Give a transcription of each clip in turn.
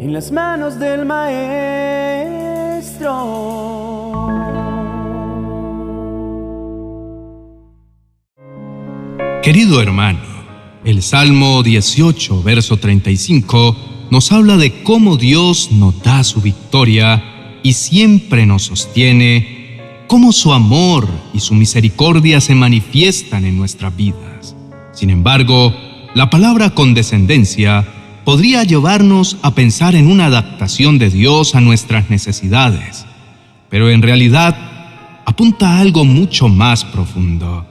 en las manos del Maestro. Querido hermano, el Salmo 18, verso 35, nos habla de cómo Dios nos da su victoria y siempre nos sostiene, cómo su amor y su misericordia se manifiestan en nuestras vidas. Sin embargo, la palabra condescendencia podría llevarnos a pensar en una adaptación de Dios a nuestras necesidades, pero en realidad apunta a algo mucho más profundo,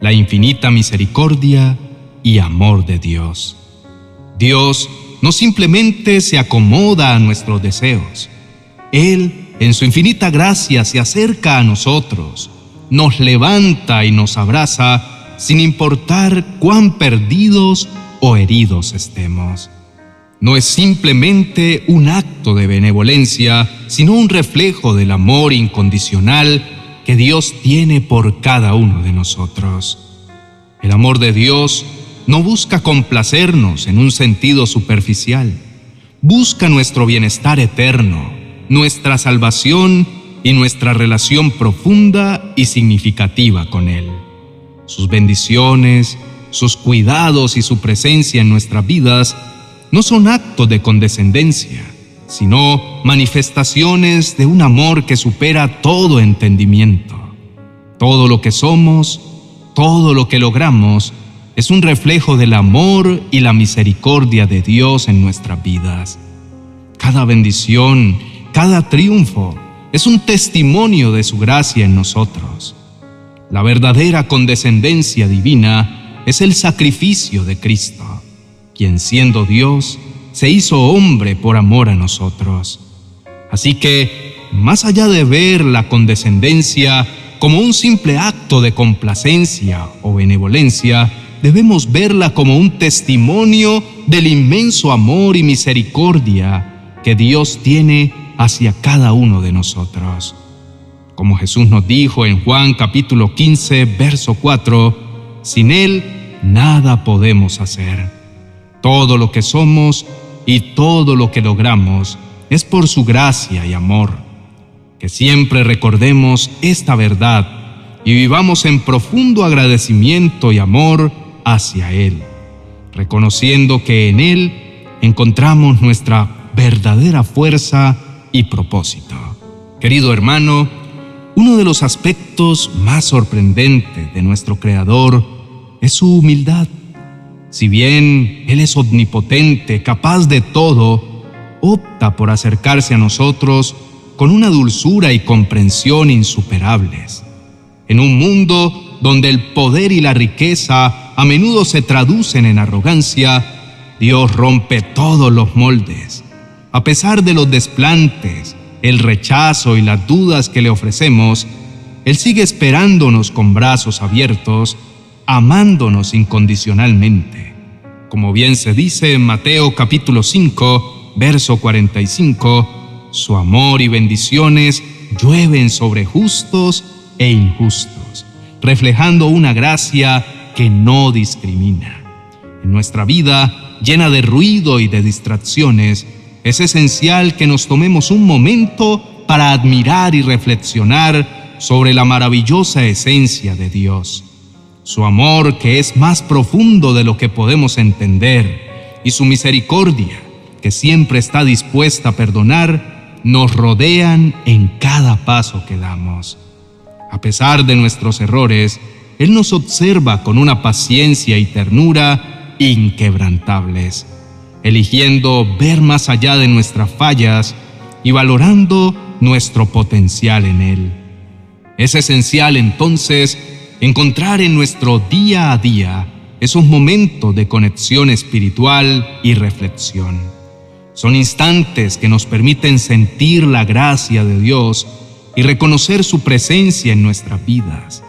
la infinita misericordia y amor de Dios. Dios no simplemente se acomoda a nuestros deseos, Él en su infinita gracia se acerca a nosotros, nos levanta y nos abraza sin importar cuán perdidos o heridos estemos no es simplemente un acto de benevolencia, sino un reflejo del amor incondicional que Dios tiene por cada uno de nosotros. El amor de Dios no busca complacernos en un sentido superficial, busca nuestro bienestar eterno, nuestra salvación y nuestra relación profunda y significativa con Él. Sus bendiciones, sus cuidados y su presencia en nuestras vidas no son actos de condescendencia, sino manifestaciones de un amor que supera todo entendimiento. Todo lo que somos, todo lo que logramos, es un reflejo del amor y la misericordia de Dios en nuestras vidas. Cada bendición, cada triunfo, es un testimonio de su gracia en nosotros. La verdadera condescendencia divina es el sacrificio de Cristo quien siendo Dios, se hizo hombre por amor a nosotros. Así que, más allá de ver la condescendencia como un simple acto de complacencia o benevolencia, debemos verla como un testimonio del inmenso amor y misericordia que Dios tiene hacia cada uno de nosotros. Como Jesús nos dijo en Juan capítulo 15, verso 4, sin Él nada podemos hacer. Todo lo que somos y todo lo que logramos es por su gracia y amor. Que siempre recordemos esta verdad y vivamos en profundo agradecimiento y amor hacia Él, reconociendo que en Él encontramos nuestra verdadera fuerza y propósito. Querido hermano, uno de los aspectos más sorprendentes de nuestro Creador es su humildad. Si bien Él es omnipotente, capaz de todo, opta por acercarse a nosotros con una dulzura y comprensión insuperables. En un mundo donde el poder y la riqueza a menudo se traducen en arrogancia, Dios rompe todos los moldes. A pesar de los desplantes, el rechazo y las dudas que le ofrecemos, Él sigue esperándonos con brazos abiertos, amándonos incondicionalmente como bien se dice en Mateo capítulo 5, verso 45, su amor y bendiciones llueven sobre justos e injustos, reflejando una gracia que no discrimina. En nuestra vida, llena de ruido y de distracciones, es esencial que nos tomemos un momento para admirar y reflexionar sobre la maravillosa esencia de Dios su amor que es más profundo de lo que podemos entender y su misericordia que siempre está dispuesta a perdonar, nos rodean en cada paso que damos. A pesar de nuestros errores, Él nos observa con una paciencia y ternura inquebrantables, eligiendo ver más allá de nuestras fallas y valorando nuestro potencial en Él. Es esencial entonces encontrar en nuestro día a día esos momentos de conexión espiritual y reflexión. Son instantes que nos permiten sentir la gracia de Dios y reconocer su presencia en nuestras vidas.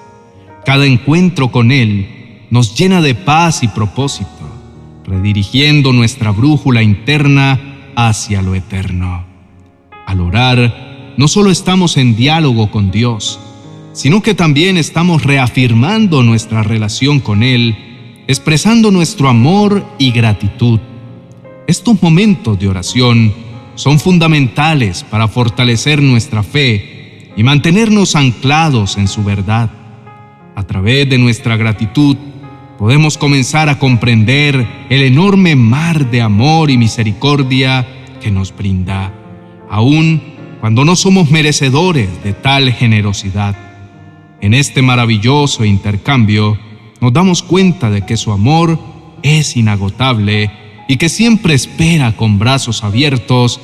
Cada encuentro con Él nos llena de paz y propósito, redirigiendo nuestra brújula interna hacia lo eterno. Al orar, no solo estamos en diálogo con Dios, sino que también estamos reafirmando nuestra relación con Él, expresando nuestro amor y gratitud. Estos momentos de oración son fundamentales para fortalecer nuestra fe y mantenernos anclados en su verdad. A través de nuestra gratitud, podemos comenzar a comprender el enorme mar de amor y misericordia que nos brinda, aun cuando no somos merecedores de tal generosidad. En este maravilloso intercambio, nos damos cuenta de que su amor es inagotable y que siempre espera con brazos abiertos,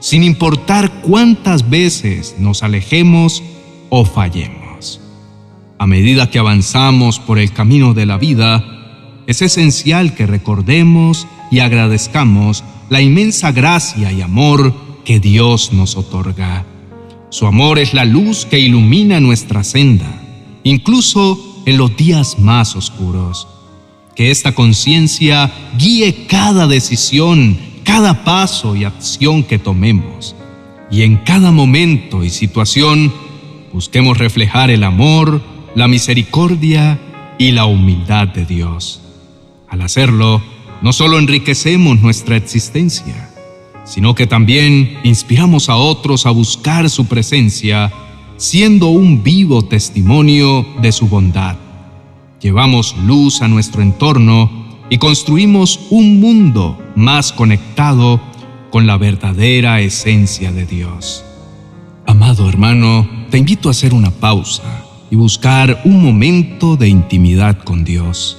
sin importar cuántas veces nos alejemos o fallemos. A medida que avanzamos por el camino de la vida, es esencial que recordemos y agradezcamos la inmensa gracia y amor que Dios nos otorga. Su amor es la luz que ilumina nuestra senda, incluso en los días más oscuros que esta conciencia guíe cada decisión, cada paso y acción que tomemos. Y en cada momento y situación busquemos reflejar el amor, la misericordia y la humildad de Dios. Al hacerlo, no solo enriquecemos nuestra existencia, sino que también inspiramos a otros a buscar su presencia, siendo un vivo testimonio de su bondad llevamos luz a nuestro entorno y construimos un mundo más conectado con la verdadera esencia de Dios. Amado hermano, te invito a hacer una pausa y buscar un momento de intimidad con Dios.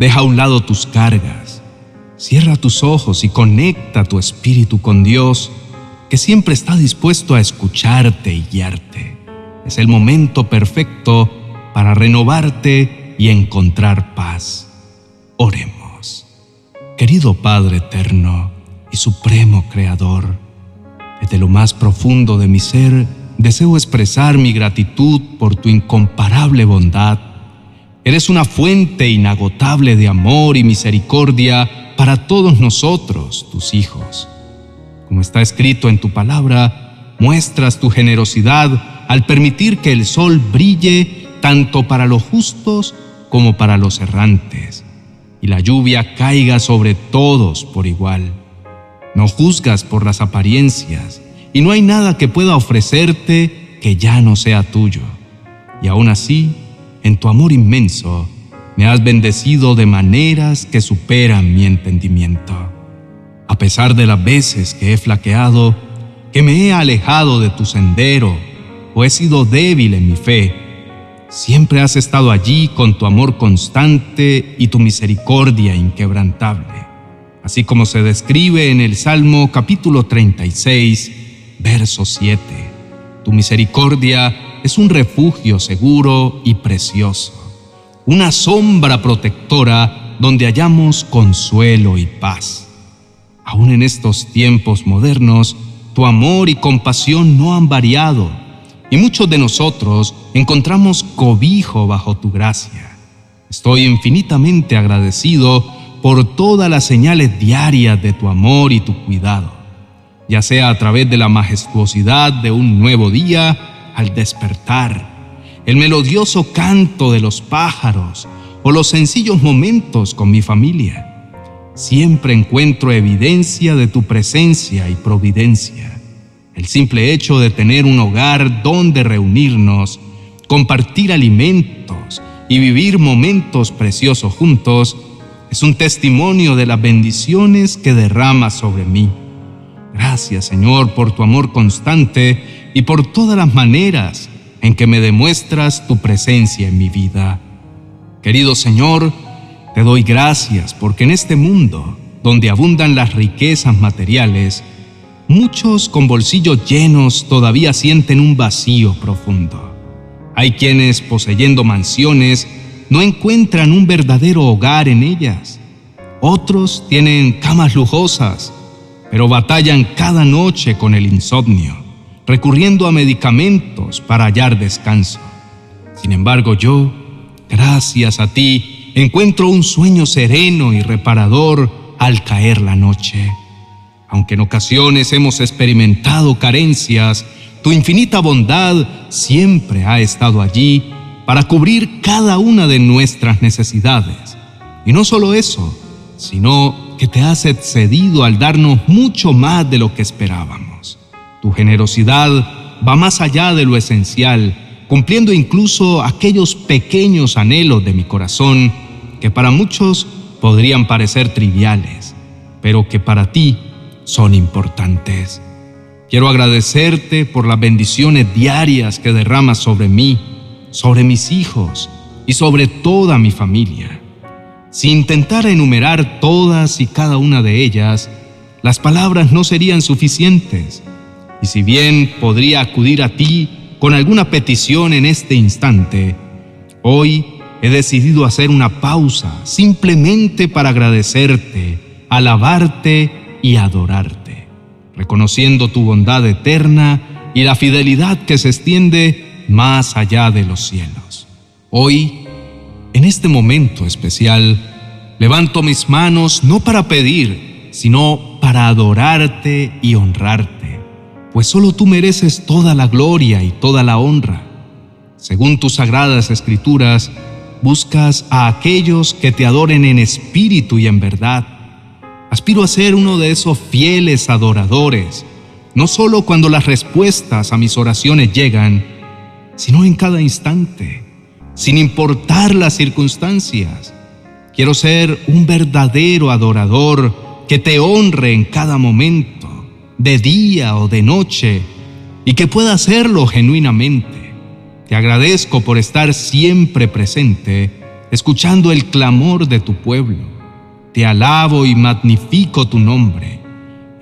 Deja a un lado tus cargas, cierra tus ojos y conecta tu espíritu con Dios, que siempre está dispuesto a escucharte y guiarte. Es el momento perfecto para renovarte y encontrar paz. Oremos. Querido Padre eterno y supremo Creador, desde lo más profundo de mi ser deseo expresar mi gratitud por tu incomparable bondad. Eres una fuente inagotable de amor y misericordia para todos nosotros, tus hijos. Como está escrito en tu palabra, muestras tu generosidad al permitir que el sol brille tanto para los justos como para los errantes, y la lluvia caiga sobre todos por igual. No juzgas por las apariencias, y no hay nada que pueda ofrecerte que ya no sea tuyo. Y aún así, en tu amor inmenso, me has bendecido de maneras que superan mi entendimiento. A pesar de las veces que he flaqueado, que me he alejado de tu sendero, o he sido débil en mi fe, Siempre has estado allí con tu amor constante y tu misericordia inquebrantable, así como se describe en el Salmo capítulo 36, verso 7. Tu misericordia es un refugio seguro y precioso, una sombra protectora donde hallamos consuelo y paz. Aún en estos tiempos modernos, tu amor y compasión no han variado y muchos de nosotros encontramos cobijo bajo tu gracia. Estoy infinitamente agradecido por todas las señales diarias de tu amor y tu cuidado, ya sea a través de la majestuosidad de un nuevo día al despertar, el melodioso canto de los pájaros o los sencillos momentos con mi familia. Siempre encuentro evidencia de tu presencia y providencia. El simple hecho de tener un hogar donde reunirnos, compartir alimentos y vivir momentos preciosos juntos es un testimonio de las bendiciones que derramas sobre mí. Gracias Señor por tu amor constante y por todas las maneras en que me demuestras tu presencia en mi vida. Querido Señor, te doy gracias porque en este mundo, donde abundan las riquezas materiales, Muchos con bolsillos llenos todavía sienten un vacío profundo. Hay quienes, poseyendo mansiones, no encuentran un verdadero hogar en ellas. Otros tienen camas lujosas, pero batallan cada noche con el insomnio, recurriendo a medicamentos para hallar descanso. Sin embargo, yo, gracias a ti, encuentro un sueño sereno y reparador al caer la noche. Aunque en ocasiones hemos experimentado carencias, tu infinita bondad siempre ha estado allí para cubrir cada una de nuestras necesidades. Y no solo eso, sino porque te has excedido al darnos mucho más de lo que esperábamos. Tu generosidad va más allá de lo esencial, cumpliendo incluso aquellos pequeños anhelos de mi corazón que para muchos podrían parecer triviales, pero que para ti son importantes. Quiero agradecerte por las bendiciones diarias que derramas sobre mí, sobre mis hijos y sobre toda mi familia. Si intentara enumerar todas y cada una de ellas, las palabras no serían suficientes. Y si bien podría acudir a ti con alguna petición en este instante, hoy he decidido hacer una pausa simplemente para agradecerte, alabarte y adorarte, reconociendo tu bondad eterna y la fidelidad que se extiende más allá de los cielos. Hoy en este momento especial, levanto mis manos no para pedir, sino para adorarte y honrarte, pues solo tú mereces toda la gloria y toda la honra. Según tus sagradas escrituras, buscas a aquellos que te adoren en espíritu y en verdad. Aspiro a ser uno de esos fieles adoradores, no solo cuando las respuestas a mis oraciones llegan, sino en cada instante sin importar las circunstancias. Quiero ser un verdadero adorador que te honre en cada momento, de día o de noche, y que pueda hacerlo genuinamente. Te agradezco por estar siempre presente, escuchando el clamor de tu pueblo. Te alabo y magnifico tu nombre.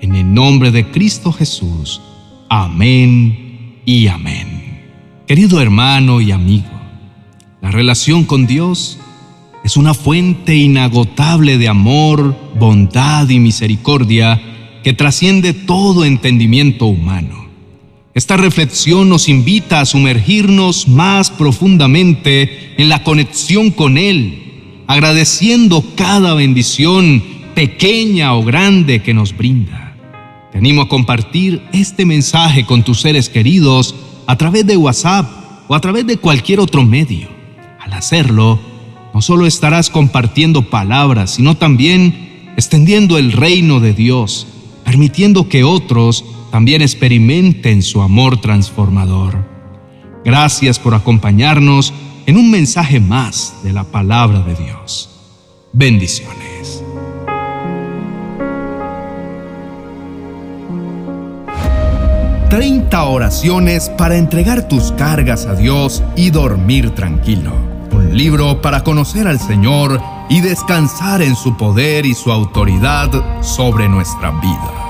En el nombre de Cristo Jesús. Amén y amén. Querido hermano y amigo, la relación con Dios es una fuente inagotable de amor, bondad y misericordia que trasciende todo entendimiento humano. Esta reflexión nos invita a sumergirnos más profundamente en la conexión con Él, agradeciendo cada bendición, pequeña o grande, que nos brinda. Te animo a compartir este mensaje con tus seres queridos a través de WhatsApp o a través de cualquier otro medio. Al hacerlo, no solo estarás compartiendo palabras, sino también extendiendo el reino de Dios, permitiendo que otros también experimenten su amor transformador. Gracias por acompañarnos en un mensaje más de la palabra de Dios. Bendiciones. Treinta oraciones para entregar tus cargas a Dios y dormir tranquilo un libro para conocer al Señor y descansar en su poder y su autoridad sobre nuestras vidas.